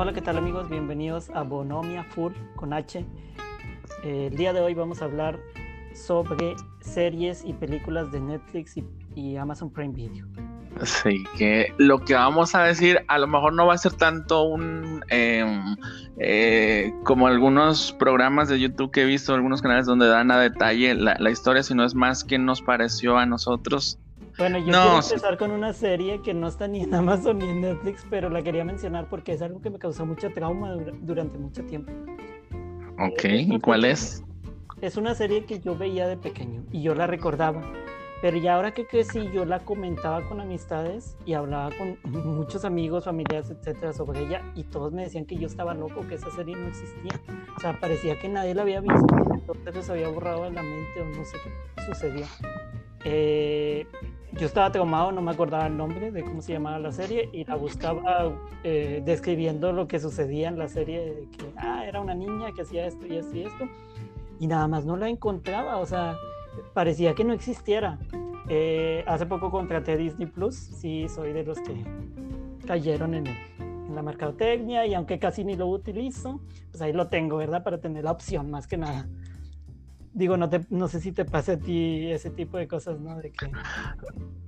Hola, ¿qué tal amigos? Bienvenidos a Bonomia Full con H. El día de hoy vamos a hablar sobre series y películas de Netflix y, Amazon Prime Video. Sí, que lo que vamos a decir a lo mejor no va a ser tanto un em, eh, como algunos programas de YouTube que he visto, algunos canales donde dan a detalle la historia, sino es más que nos pareció a nosotros. Bueno, yo No, quiero sí. empezar con una serie que no está ni en Amazon ni en Netflix, pero la quería mencionar porque es algo que me causó mucho trauma dura- durante mucho tiempo. Ok, ¿y cuál es? Es una serie que yo veía de pequeño y yo la recordaba, pero ya ahora que crecí yo la comentaba con amistades y hablaba con muchos amigos, familiares, etcétera, sobre ella y todos me decían que yo estaba loco, que esa serie no existía. O sea, parecía que nadie la había visto, entonces les había borrado de la mente o no sé qué sucedió. Eh, yo estaba traumado, no me acordaba el nombre de cómo se llamaba la serie y la buscaba eh, describiendo lo que sucedía en la serie, que ah, era una niña que hacía esto y esto y esto y nada más no la encontraba, o sea, parecía que no existiera. Eh, hace poco contraté Disney Plus, sí, soy de los que cayeron en, el- en la mercadotecnia y aunque casi ni lo utilizo, pues ahí lo tengo, ¿verdad? Para tener la opción más que nada. Digo, no, te, no sé si te pasa a ti ese tipo de cosas, ¿no? De que,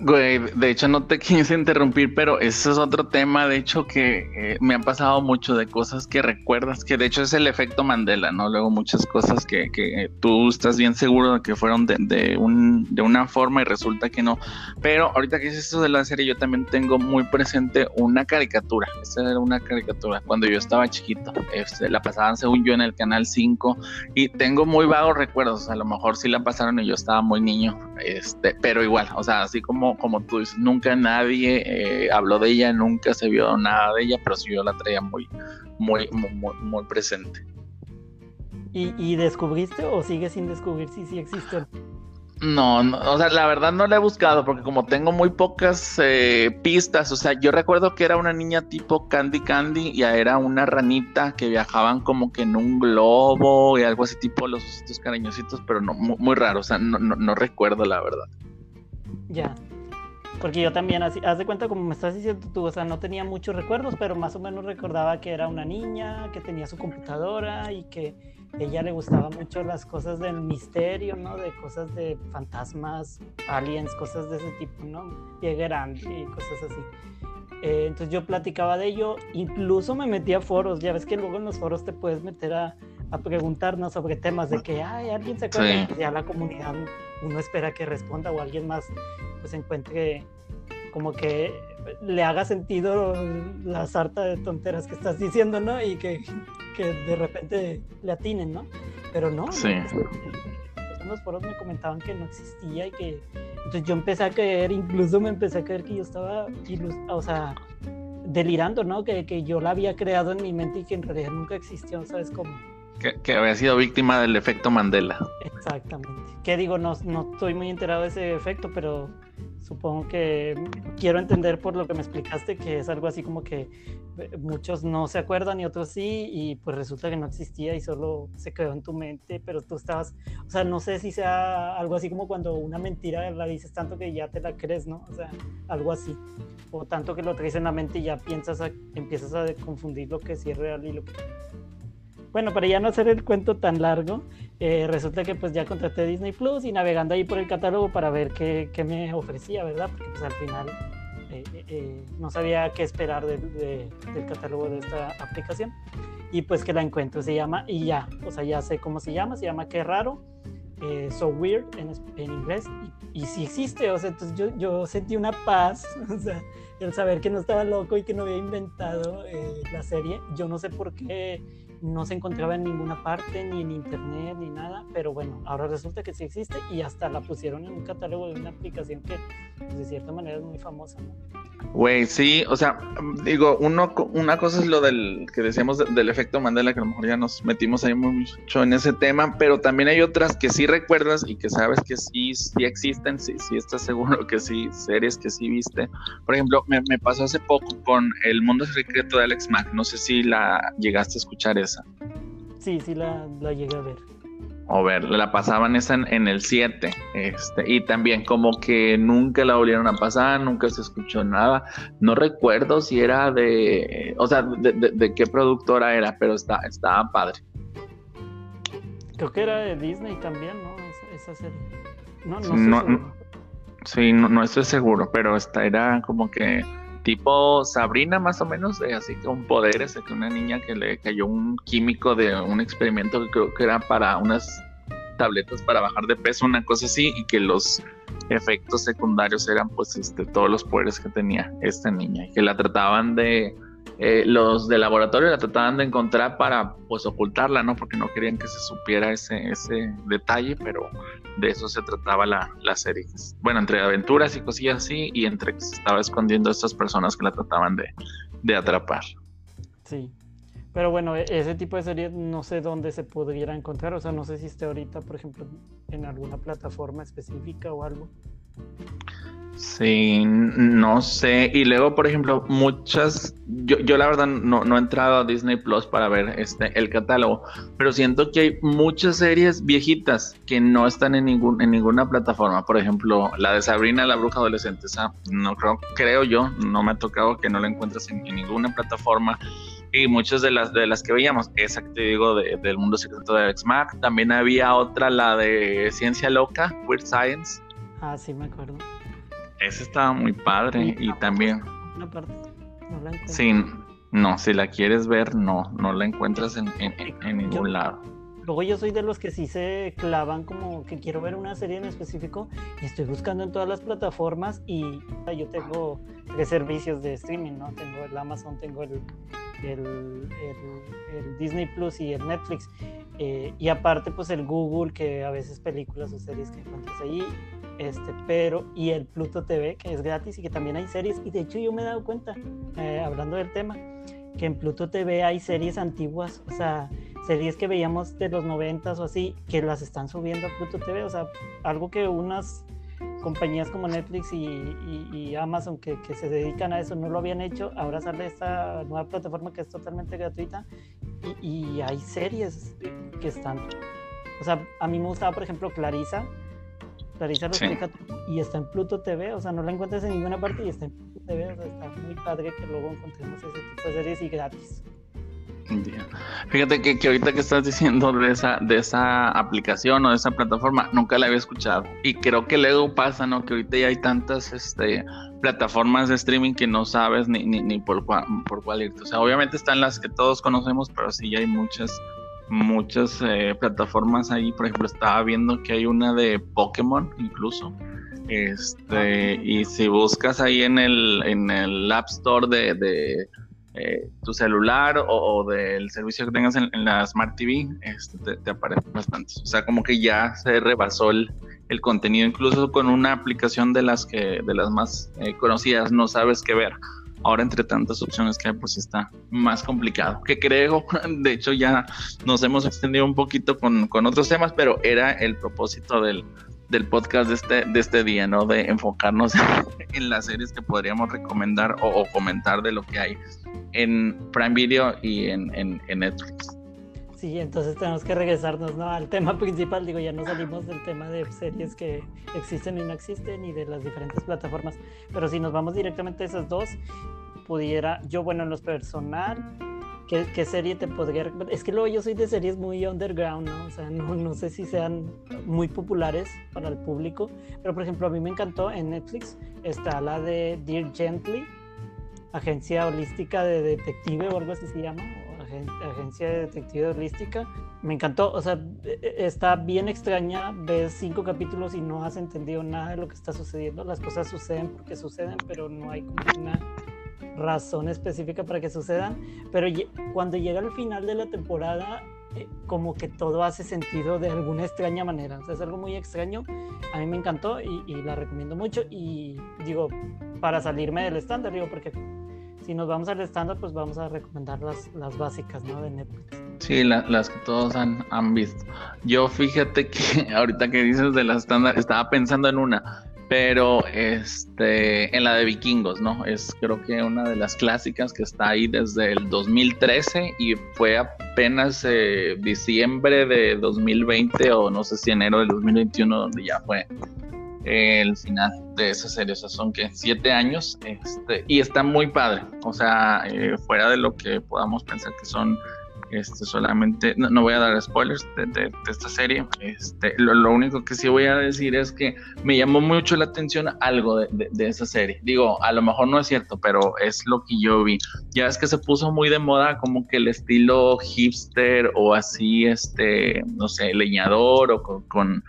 Güey, de hecho no te quise interrumpir, pero ese es otro tema, de hecho, que eh, me han pasado mucho de cosas que recuerdas, que de hecho es el efecto Mandela, ¿no? Luego muchas cosas que, que tú estás bien seguro de que fueron de, un, de una forma y resulta que no. Pero ahorita que dices eso de la serie, yo también tengo muy presente una caricatura. Esta era una caricatura cuando yo estaba chiquito. Este, la pasaban, según yo, en el canal 5 y tengo muy vagos recuerdos. A lo mejor sí la pasaron y yo estaba muy niño, este, pero igual, o sea, así como, como tú dices, nunca nadie eh, habló de ella, nunca se vio nada de ella, pero sí yo la traía muy, muy, muy, muy, muy presente. ¿y, ¿Y descubriste o sigues sin descubrir si sí existe? o no? No, o sea, la verdad no la he buscado porque como tengo muy pocas eh, pistas, o sea, yo recuerdo que era una niña tipo Candy Candy y era una ranita que viajaban como que en un globo y algo así tipo los ositos cariñositos, pero no, muy, muy raro, o sea, no, no, no recuerdo la verdad. Ya. Porque yo también, así, haz de cuenta como me estás diciendo tú, o sea, no tenía muchos recuerdos, pero más o menos recordaba que era una niña, que tenía su computadora y que ella le gustaba mucho las cosas del misterio, ¿no? De cosas de fantasmas, aliens, cosas de ese tipo, ¿no? Pie grande y cosas así. Eh, entonces yo platicaba de ello, incluso me metía a foros, ya ves que luego en los foros te puedes meter a, a preguntarnos sobre temas de que, ay, alguien se acuerda, Sí. Pues ya la comunidad, uno espera que responda o alguien más pues encuentre como que le haga sentido la sarta de tonteras que estás diciendo, ¿no? Y que, que de repente le atinen, ¿no? Pero no, Sí. en los foros me comentaban que no existía y que entonces yo empecé a creer, incluso me empecé a creer que yo estaba, o sea, delirando, ¿no? Que, que yo la había creado en mi mente y que en realidad nunca existió, ¿sabes cómo? Que, que había sido víctima del efecto Mandela. Exactamente. Que digo, no, no estoy muy enterado de ese efecto, pero supongo que quiero entender por lo que me explicaste que es algo así como que eh, muchos no se acuerdan y otros sí, y pues resulta que no existía y solo se quedó en tu mente, pero tú estabas, o sea, no sé si sea algo así como cuando una mentira la dices tanto que ya te la crees, ¿no? O sea, algo así. O tanto que lo traes en la mente y ya piensas, empiezas a confundir lo que sí es real y lo que bueno, para ya no hacer el cuento tan largo, eh, resulta que pues ya contraté Disney Plus y navegando ahí por el catálogo para ver qué, qué me ofrecía, ¿verdad? Porque pues al final eh, eh, eh, no sabía qué esperar del- de- del catálogo de esta aplicación. Y pues que la encuentro, se llama y ya, o sea, ya sé cómo se llama, se llama Qué raro, eh, So Weird en, en inglés, y, y sí existe, o sea, entonces yo, yo sentí una paz, o sea, el saber que no estaba loco y que no había inventado eh, la serie, yo no sé por qué no se encontraba en ninguna parte, ni en internet, ni nada, pero bueno, ahora resulta que sí existe y hasta la pusieron en un catálogo de una aplicación que pues, de cierta manera es muy famosa, ¿no? Güey, sí, o sea, digo, uno, una cosa es lo del que decíamos de- del efecto Mandela, que a lo mejor ya nos metimos ahí mucho en ese tema, pero también hay otras que sí recuerdas y que sabes que sí, sí existen, sí, sí estás seguro que sí, series que sí viste. Por ejemplo, me, me pasó hace poco con El Mundo Secreto de Alex Mack, no sé si la llegaste a escuchar. Sí, sí la, la llegué a ver. o ver, la pasaban esa en, el 7, este, y también como que nunca la volvieron a pasar, nunca se escuchó nada, no recuerdo si era de, o sea, de, qué productora era, pero está, estaba padre. Creo que era de Disney también, ¿no? Esa, serie. No, no, no, Sí, no, no, estoy seguro, pero esta era como que tipo Sabrina más o menos, así que un poder ese que una niña que le cayó un químico de un experimento que creo que era para unas tabletas para bajar de peso, una cosa así, y que los efectos secundarios eran pues este, todos los poderes que tenía esta niña, y que la trataban de, eh, los de laboratorio la trataban de encontrar para pues ocultarla, ¿no? Porque no querían que se supiera ese, ese detalle, pero de eso se trataba la, la serie. Bueno, entre aventuras y cosillas así, y entre que se estaba escondiendo a estas personas que la trataban de, de atrapar. Sí. Pero bueno, e-, ese tipo de series no sé dónde se pudiera encontrar, o sea, no sé si esté ahorita, por ejemplo, en alguna plataforma específica o algo. Sí, no sé. Y luego, por ejemplo, muchas, yo, yo la verdad no, no, he entrado a Disney Plus para ver este el catálogo, pero siento que hay muchas series viejitas que no están en ningún, en ninguna plataforma. Por ejemplo, la de Sabrina la bruja adolescente, esa no creo, creo yo, no me ha tocado que no la encuentres en, ninguna plataforma. Y muchas de las de las que veíamos, esa que te digo del mundo secreto de X-Mac, también había otra, la de Ciencia Loca, Weird Science. Ah, sí, me acuerdo. Esa estaba muy padre y también... Una parte, no la sí, no, si la quieres ver, no, no la encuentras en, ningún lado. Luego yo soy de los que sí se clavan como que quiero ver una serie en específico y estoy buscando en todas las plataformas y yo tengo tres servicios de streaming, ¿no? Tengo el Amazon, tengo el, el, el, Disney Plus y el Netflix. Eh, y aparte pues el Google, que a veces películas o series que encuentras ahí este, pero, y el Pluto TV, que es gratis y que también hay series, y de hecho yo me he dado cuenta, eh, hablando del tema, que en Pluto TV hay series antiguas, o sea, series que veíamos de los noventas o así, que las están subiendo a Pluto TV, o sea, algo que unas compañías como Netflix y, Amazon que, que, se dedican a eso no lo habían hecho, ahora sale esta nueva plataforma que es totalmente gratuita y, y hay series que están, o sea, a mí me gustaba, por ejemplo, Clarisa, Y está en Pluto TV, o sea, no la encuentras en ninguna parte y está en Pluto TV, o sea, está muy padre que luego encontremos ese tipo de series y gratis. Fíjate que, que, ahorita que estás diciendo de esa, de esa aplicación o de esa plataforma, nunca la había escuchado. Y creo que luego pasa, ¿no? Que ahorita ya hay tantas este, plataformas de streaming que no sabes ni, ni, ni por, cuál, por cuál irte. O sea, obviamente están las que todos conocemos, pero sí ya hay muchas muchas eh, plataformas ahí. Por ejemplo, estaba viendo que hay una de Pokémon incluso. Este, y si buscas ahí en el, en el App Store de, eh, tu celular o, del servicio que tengas en, la Smart TV, este, te, te, aparecen bastantes. O sea, como que ya se rebasó el, el, contenido, incluso con una aplicación de las que, de las más eh, conocidas, no sabes qué ver ahora entre tantas opciones que hay, pues está más complicado. Que creo, de hecho ya nos hemos extendido un poquito con, otros temas, pero era el propósito del, podcast de este, de este día, ¿no? De enfocarnos en las series que podríamos recomendar o, comentar de lo que hay en Prime Video y en, en, Netflix. Sí, entonces tenemos que regresarnos ¿no? al tema principal. Digo, ya no salimos del tema de series que existen y no existen y de las diferentes plataformas. Pero si nos vamos directamente a esas dos, pudiera, yo bueno, en los personal, ¿qué, ¿qué, serie te podría... Es que luego yo soy de series muy underground, ¿no? O sea, no, no sé si sean muy populares para el público, pero por ejemplo a mí me encantó en Netflix, está la de Dear Gently, agencia holística de detective o algo así se llama, agencia de detective holística. Me encantó, o sea, e, e, está bien extraña, ves cinco capítulos y no has entendido nada de lo que está sucediendo. Las cosas suceden porque suceden, pero no hay como una razón específica para que sucedan. Pero cuando llega al final de la temporada, eh, como que todo hace sentido de alguna extraña manera. O sea, es algo muy extraño. A mí me encantó y, y la recomiendo mucho. Y digo, para salirme del estándar, digo, porque si nos vamos al estándar, pues vamos a recomendar las, las básicas, ¿no? De Netflix. Sí, las que todos han, han visto. Yo fíjate que ahorita que dices de las estándar, estaba pensando en una pero este, en la de vikingos, ¿no? Es creo que una de las clásicas que está ahí desde el 2013 y fue apenas eh, diciembre de 2020 o no sé si enero del 2021 donde ya fue el final de esa serie, o sea, son que siete años, este, y está muy padre, o sea, eh, fuera de lo que podamos pensar que son este, solamente, no, voy a dar spoilers de, esta serie. Este, lo, único que sí voy a decir es que me llamó mucho la atención algo de, esa serie. Digo, a lo mejor no es cierto, pero es lo que yo vi. Ya es que se puso muy de moda como que el estilo hipster o así, este, no sé, leñador o con,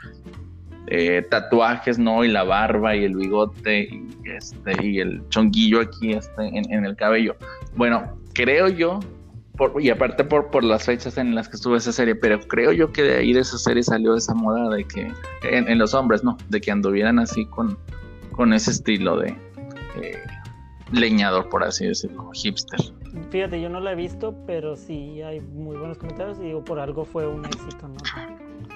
eh, tatuajes, ¿no? Y la barba y el bigote y, este, y el chonguillo aquí este, en, el cabello. Bueno, creo yo y aparte por, por las fechas en las que estuvo esa serie, pero creo yo que de ahí de esa serie salió esa moda de que, en, los hombres, ¿no? De que anduvieran así con, con ese estilo de eh, leñador, por así decirlo, hipster. Fíjate, yo no la he visto, pero sí hay muy buenos comentarios y digo, por algo fue un éxito, ¿no?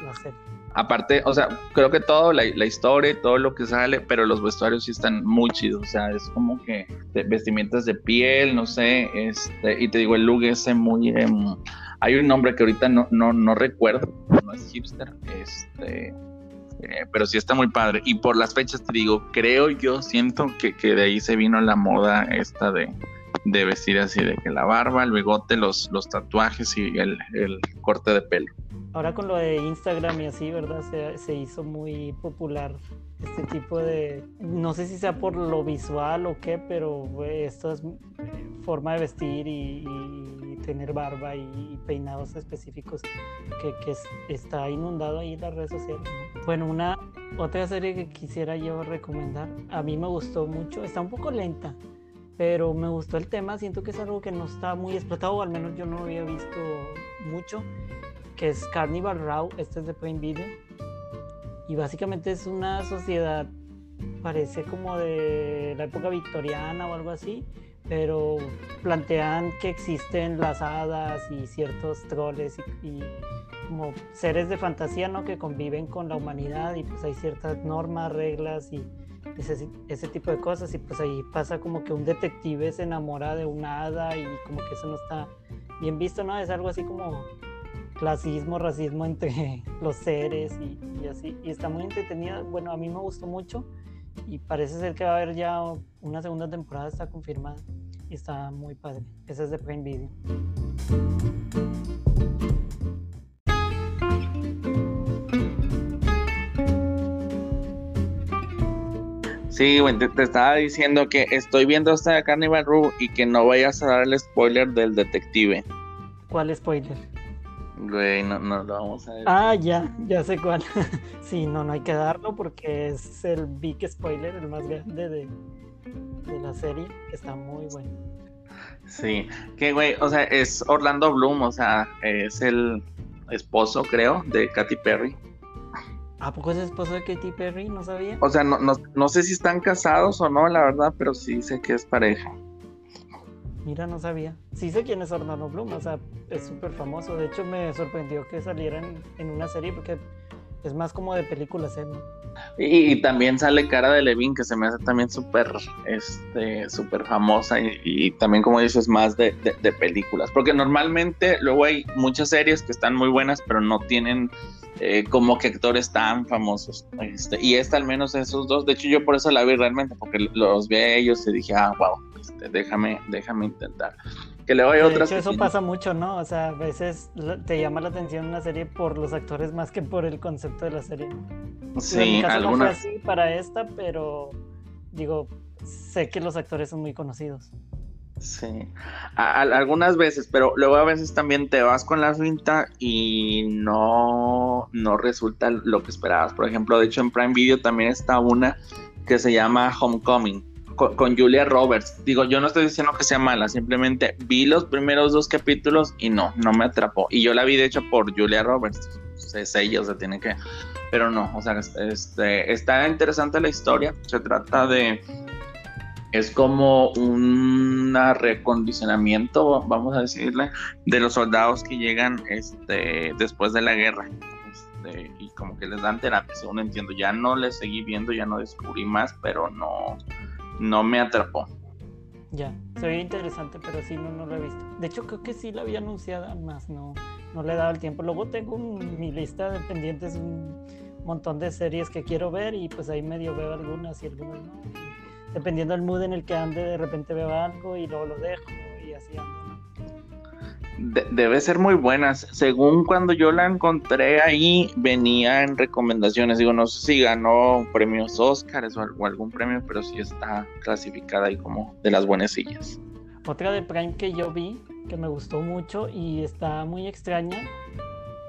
La serie aparte, o sea, creo que todo, la, historia todo lo que sale, pero los vestuarios sí están muy chidos, o sea, es como que vestimientas de piel, no sé, este, y te digo, el look ese muy... Em, hay un nombre que ahorita no, no, no recuerdo, no es hipster, este, eh, pero sí está muy padre. Y por las fechas te digo, creo yo, siento que, que de ahí se vino la moda esta de, de vestir así, de que la barba, el bigote, los, los tatuajes y el, el corte de pelo. Ahora con lo de Instagram y así, ¿verdad? Se, se, hizo muy popular este tipo de, no sé si sea por lo visual o qué, pero esta es forma de vestir y, tener barba y, peinados específicos que, que está inundado ahí en las redes sociales. Bueno, una otra serie que quisiera yo recomendar, a mí me gustó mucho, está un poco lenta, pero me gustó el tema, siento que es algo que no está muy explotado, o al menos yo no había visto mucho que es Carnival Row, este es de Prime Video. Y básicamente es una sociedad, parece como de la época victoriana o algo así, pero plantean que existen las hadas y ciertos troles y, como seres de fantasía, ¿no? Que conviven con la humanidad y pues hay ciertas normas, reglas y ese, ese, tipo de cosas y pues ahí pasa como que un detective se enamora de una hada y como que eso no está bien visto, ¿no? Es algo así como clasismo, racismo entre los seres y, así. Y está muy entretenida. Bueno, a mí me gustó mucho y parece ser que va a haber ya una segunda temporada, está confirmada. Y está muy padre. Esa es de Prime Video. Sí, güey, te, estaba diciendo que estoy viendo esta Carnival Row y que no vayas a dar el spoiler del detective. ¿Cuál spoiler? Güey, no, no lo vamos a ver. Ah, ya, ya sé cuál. sí, no, no hay que darlo porque es el big spoiler, el más grande de, de la serie, que está muy bueno. Sí, que güey, o sea, es Orlando Bloom, o sea, es el esposo, creo, de Katy Perry. ¿A poco es esposo de Katy Perry? No sabía. O sea, no, no, no sé si están casados o no, la verdad, pero sí sé que es pareja. Mira, no sabía. Sí sé quién es Orlando Bloom, o sea, es súper famoso. De hecho, me sorprendió que saliera en, una serie porque es más como de películas, ¿eh? Y, también sale Cara de Levin, que se me hace también súper este, súper famosa y, también, como dices, más de, de, películas. Porque normalmente luego hay muchas series que están muy buenas, pero no tienen eh, como que actores tan famosos. Este, y esta al menos esos dos. De hecho, yo por eso la vi realmente, porque los vi a ellos y dije, ah, wow, este, déjame, déjame intentar. Que le voy a otras. Hecho, eso pasa mucho, ¿no? O sea, a veces te llama la atención una serie por los actores más que por el concepto de la serie. Sí, en algunas. así para esta, pero digo, sé que los actores son muy conocidos. Sí, algunas veces, pero luego a veces también te vas con la cinta y no, no resulta lo que esperabas. Por ejemplo, de hecho en Prime Video también está una que se llama Homecoming con, Julia Roberts. Digo, yo no estoy diciendo que sea mala, simplemente vi los primeros dos capítulos y no, no me atrapó. Y yo la vi de hecho por Julia Roberts. Es ella, o sea, tiene que. Pero no, o sea, este, está interesante la historia. Se trata de es como un recondicionamiento, vamos a decirle, de los soldados que llegan este, después de la guerra. este, y como que les dan terapia, según entiendo. Ya no les seguí viendo, ya no descubrí más, pero no, no me atrapó. Ya, se interesante, pero sí, no, no lo he visto. De hecho, creo que sí la había anunciada, más no, no le he dado el tiempo. Luego tengo mi lista de pendientes, un montón de series que quiero ver y pues ahí medio veo algunas y algunas no. dependiendo del mood en el que ande, de repente veo algo y luego lo dejo y así ando debe ser muy buenas. Según cuando yo la encontré ahí, venía en recomendaciones. Digo, no sé si ganó premios Oscars o, algún premio, pero sí está clasificada ahí como de las buenecillas. Otra de Prime que yo vi, que me gustó mucho y está muy extraña,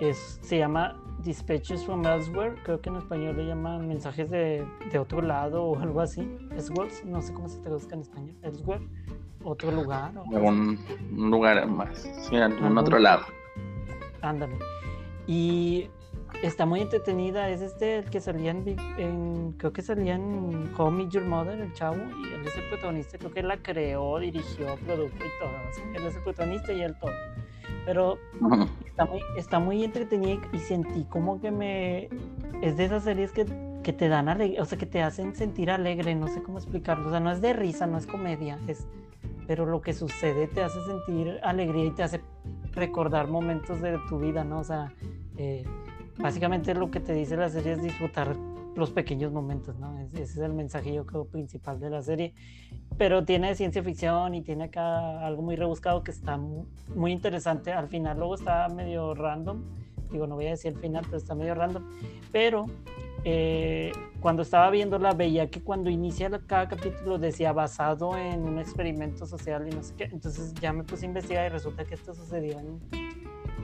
es, se llama Dispatches from Elsewhere. Creo que en español le llaman mensajes de, de otro lado o algo así. Elsewhere, no sé cómo se traduzca en español. Elsewhere otro lugar. algún lugar más, sí, algún otro lado. Ándale. Y está muy entretenida. Es este el que salía en, creo que salía en Call Me Your Mother, el chavo, y él es el protagonista. Creo que él la creó, dirigió, produjo y todo. él es el protagonista y él todo. Pero está, muy, está muy entretenida y sentí como que me. Es de esas series que, que te dan o sea, que te hacen sentir alegre, no sé cómo explicarlo. O sea, no es de risa, no es comedia, es pero lo que sucede te hace sentir alegría y te hace recordar momentos de tu vida, ¿no? O sea, eh, básicamente lo que te dice la serie es disfrutar los pequeños momentos, ¿no? Ese es el mensaje yo creo principal de la serie, pero tiene ciencia ficción y tiene acá algo muy rebuscado que está muy interesante, al final luego está medio random, digo, no voy a decir el final, pero está medio random, pero eh, cuando estaba viéndola veía que cuando inicia cada capítulo decía basado en un experimento social y no sé qué. Entonces ya me puse a investigar y resulta que esto sucedió en...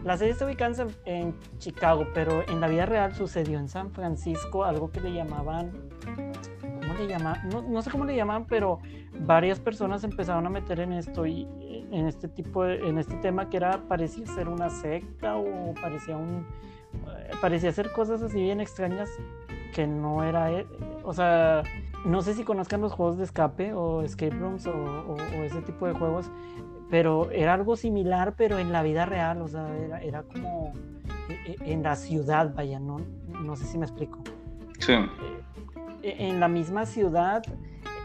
La serie está ubicada en, Chicago, pero en la vida real sucedió en San Francisco, algo que le llamaban... ¿Cómo le llamaban? No, no sé cómo le llamaban, pero varias personas empezaron a meter en esto y en este tipo de, en este tema que era parecía ser una secta o parecía un parecía hacer cosas así bien extrañas que no era, e, o sea, no sé si conozcan los juegos de escape o escape rooms o, ese tipo de juegos, pero era algo similar, pero en la vida real, o sea, era, era como e, e, en la ciudad, vaya, no, no sé si me explico. Sí. En la misma ciudad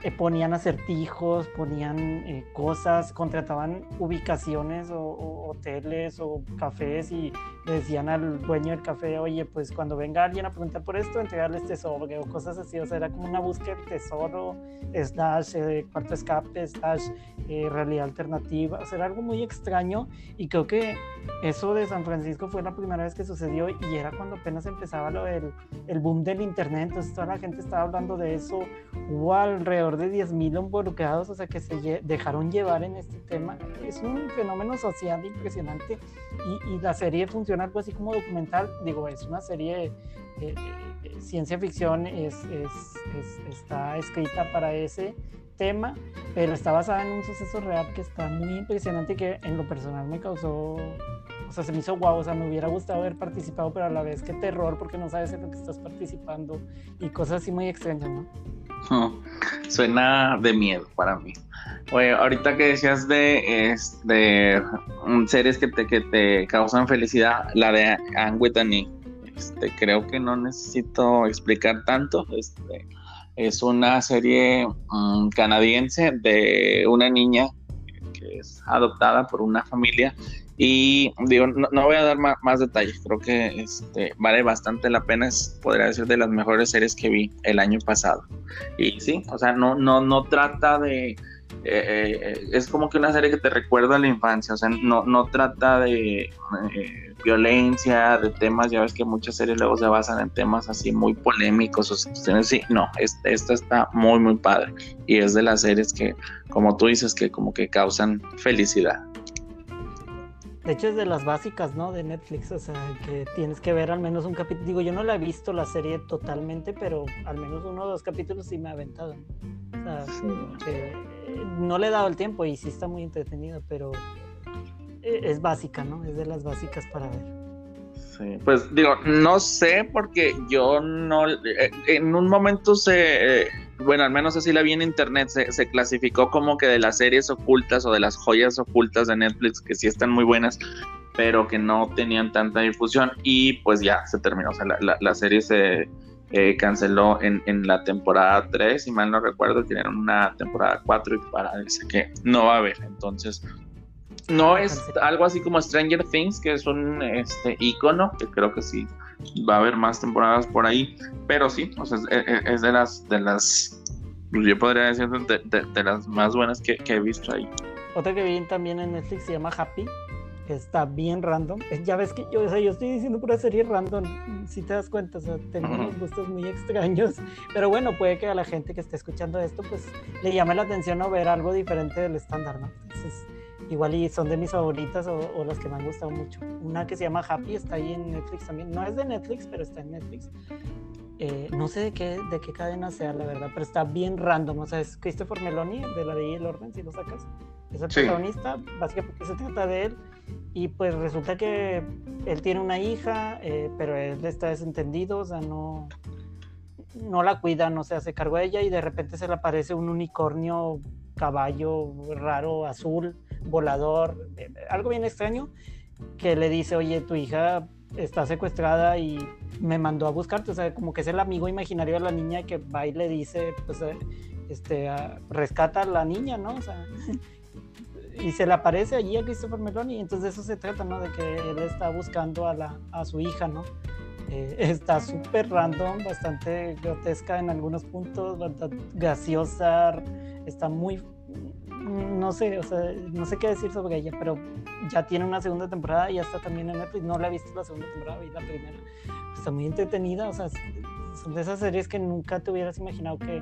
eh, ponían acertijos, ponían eh, cosas, contrataban ubicaciones o, hoteles o cafés y decían al dueño del café, oye, pues cuando venga alguien a preguntar por esto, entregarles sobre o cosas así. O sea, era como una búsqueda de tesoro, slash eh, cuarto escape, slash realidad alternativa. O sea, era algo muy extraño y creo que eso de San Francisco fue la primera vez que sucedió y era cuando apenas empezaba lo del el boom del internet. Entonces toda la gente estaba hablando de eso. Hubo alrededor de 10.000 involucrados, o sea, que se dejaron llevar en este tema. Es un fenómeno social impresionante y, la serie funciona algo así como documental. Digo, es una serie eh, eh, eh, ciencia ficción, es, está escrita para ese tema, pero está basada en un suceso real que está muy impresionante y que en lo personal me causó o sea, se me hizo guau, o sea, me hubiera gustado haber participado, pero a la vez qué terror porque no sabes en lo que estás participando y cosas así muy extrañas, ¿no? Suena de miedo para mí. Oye, ahorita que decías de, este, series que te, que te causan felicidad, la de Anne Whitney, este, creo que no necesito explicar tanto. Este, es una serie mm, canadiense de una niña que es adoptada por una familia y digo, no, voy a dar más, detalles, creo que este, vale bastante la pena, es, podría decir, de las mejores series que vi el año pasado. Y sí, o sea, no, no, no trata de... Eh, eh, es como que una serie que te recuerda a la infancia, o sea, no, no trata de eh, violencia, de temas, ya ves que muchas series luego se basan en temas así muy polémicos o situaciones así, no, esta está muy, muy padre y es de las series que, como tú dices, que como que causan felicidad. De hecho, es de las básicas, ¿no? De Netflix, o sea, que tienes que ver al menos un capítulo. Digo, yo no la he visto la serie totalmente, pero al menos uno o dos capítulos sí me ha aventado. O sea, eh, no le he dado el tiempo y sí está muy entretenido, pero eh, es básica, ¿no? Es de las básicas para ver. Sí, pues digo, no sé porque yo no, eh, en un momento se bueno, al menos así la vi en internet, se, clasificó como que de las series ocultas o de las joyas ocultas de Netflix, que sí están muy buenas, pero que no tenían tanta difusión y pues ya se terminó, o sea, la, serie se eh, canceló en, la temporada 3, si mal no recuerdo, tienen una temporada 4 y parece que no va a haber, entonces no es algo así como Stranger Things, que es un este, icono, que creo que sí va a haber más temporadas por ahí, pero sí, o sea, es, de las, de las, yo podría decir, de, las más buenas que, he visto ahí. Otra que vi también en Netflix se llama Happy, que está bien random. Ya ves que yo, o sea, yo estoy diciendo pura serie random, si te das cuenta, o sea, tengo unos gustos muy extraños, pero bueno, puede que a la gente que esté escuchando esto, pues le llame la atención o ver algo diferente del estándar, ¿no? Entonces, igual y son de mis favoritas o, las que me han gustado mucho. Una que se llama Happy está ahí en Netflix también. No es de Netflix, pero está en Netflix. Eh, no sé de qué, de qué cadena sea, la verdad, pero está bien random. O sea, es Christopher Meloni, de la de el Orden, si lo sacas. Es el protagonista, básicamente se trata de él. Y pues resulta que él tiene una hija, eh, pero él está desentendido, o sea, no, no la cuida, no se hace cargo de ella y de repente se le aparece un unicornio caballo raro, azul, volador, eh, algo bien extraño, que le dice, oye, tu hija está secuestrada y me mandó a buscarte, o sea, como que es el amigo imaginario de la niña que va y le dice, pues, eh, este, rescata a la niña, ¿no? O sea, y se le aparece allí a Christopher Meloni, y entonces eso se trata, ¿no? De que él está buscando a, la, a su hija, ¿no? Eh, está súper random, bastante grotesca en algunos puntos, bastante gaseosa, está muy no sé, o sea, no sé qué decir sobre ella, pero ya tiene una segunda temporada y ya está también en Netflix. No la he visto la segunda temporada, vi la primera. Está muy entretenida, o sea, son de esas series que nunca te hubieras imaginado que.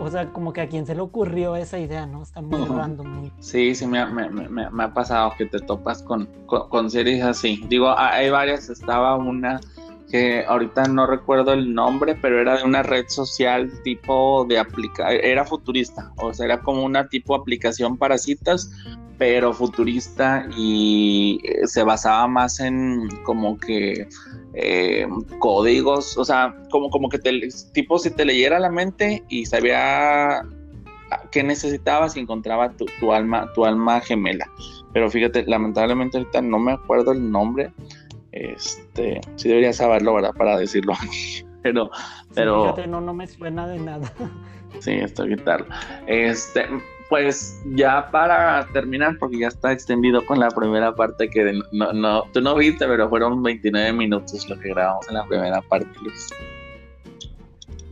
O sea, como que a quien se le ocurrió esa idea, ¿no? Está muy random. Sí, sí, me, me, me, me, ha pasado que te topas con, con, con series así. Digo, hay varias, estaba una que ahorita no recuerdo el nombre, pero era de una red social tipo de aplica era futurista, o sea, era como una tipo aplicación para citas, pero futurista y eh, se basaba más en como que eh, códigos, o sea, como, como que te, tipo si te leyera la mente y sabía qué necesitabas y encontraba tu, tu alma, tu alma gemela. Pero fíjate, lamentablemente ahorita no me acuerdo el nombre, este, sí debería saberlo, ¿verdad? Para decirlo. pero, pero. no, no me suena de nada. sí, esto quitarlo. Este, pues ya para terminar, porque ya está extendido con la primera parte que no, no, tú no viste, pero fueron 29 minutos lo que grabamos en la primera parte, Luis.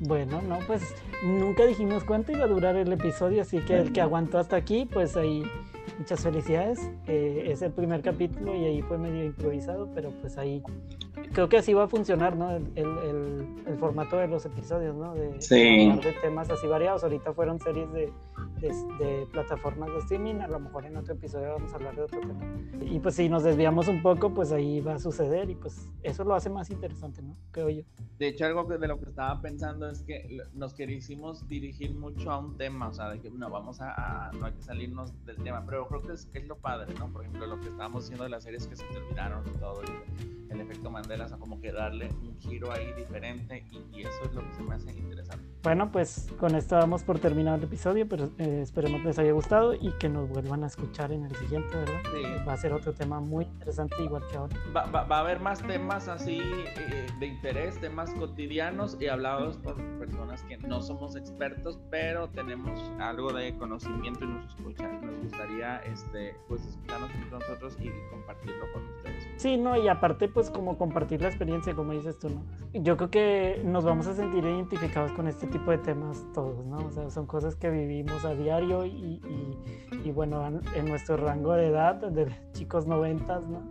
Bueno, no, pues nunca dijimos cuánto iba a durar el episodio, así que el que aguantó hasta aquí, pues ahí muchas felicidades. Eh, es el primer capítulo y ahí fue medio improvisado, pero pues ahí creo que así va a funcionar, ¿no? El, el, el, formato de los episodios, ¿no? De, sí. de, temas así variados. Ahorita fueron series de, de, plataformas de streaming, a lo mejor en otro episodio vamos a hablar de otro tema. Y pues si nos desviamos un poco, pues ahí va a suceder y pues eso lo hace más interesante, ¿no? Creo yo. De hecho, algo de lo que estaba pensando es que nos quisimos dirigir mucho a un tema, o sea, de que no vamos a, no hay que salirnos del tema, pero creo que es, que es lo padre, ¿no? Por ejemplo, lo que estábamos haciendo de las series que se terminaron y todo. Y, el efecto Mandela, o sea, como que darle un giro ahí diferente y, eso es lo que se me hace interesante. Bueno, pues con esto vamos por terminar el episodio, pero eh, esperemos que les haya gustado y que nos vuelvan a escuchar en el siguiente, ¿verdad? Sí. Va a ser otro tema muy interesante igual que ahora. Va, va, a haber más temas así eh, de interés, temas cotidianos y hablados por personas que no somos expertos, pero tenemos algo de conocimiento y nos escuchan. Nos gustaría este, pues escucharnos entre nosotros y compartirlo con ustedes. Sí, no, y aparte pues como compartir la experiencia, como dices tú, ¿no? Yo creo que nos vamos a sentir identificados con este tipo de temas todos, ¿no? O sea, son cosas que vivimos a diario y, y, bueno, en nuestro rango de edad, de chicos noventas, ¿no?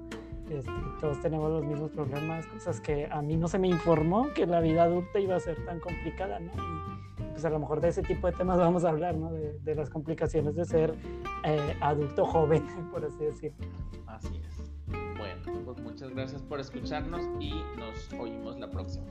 Este, todos tenemos los mismos problemas, cosas que a mí no se me informó que la vida adulta iba a ser tan complicada, ¿no? Y pues a lo mejor de ese tipo de temas vamos a hablar, ¿no? De, de las complicaciones de ser eh, adulto joven, por así decirlo. Así es. Bueno, pues muchas gracias por escucharnos y nos oímos la próxima.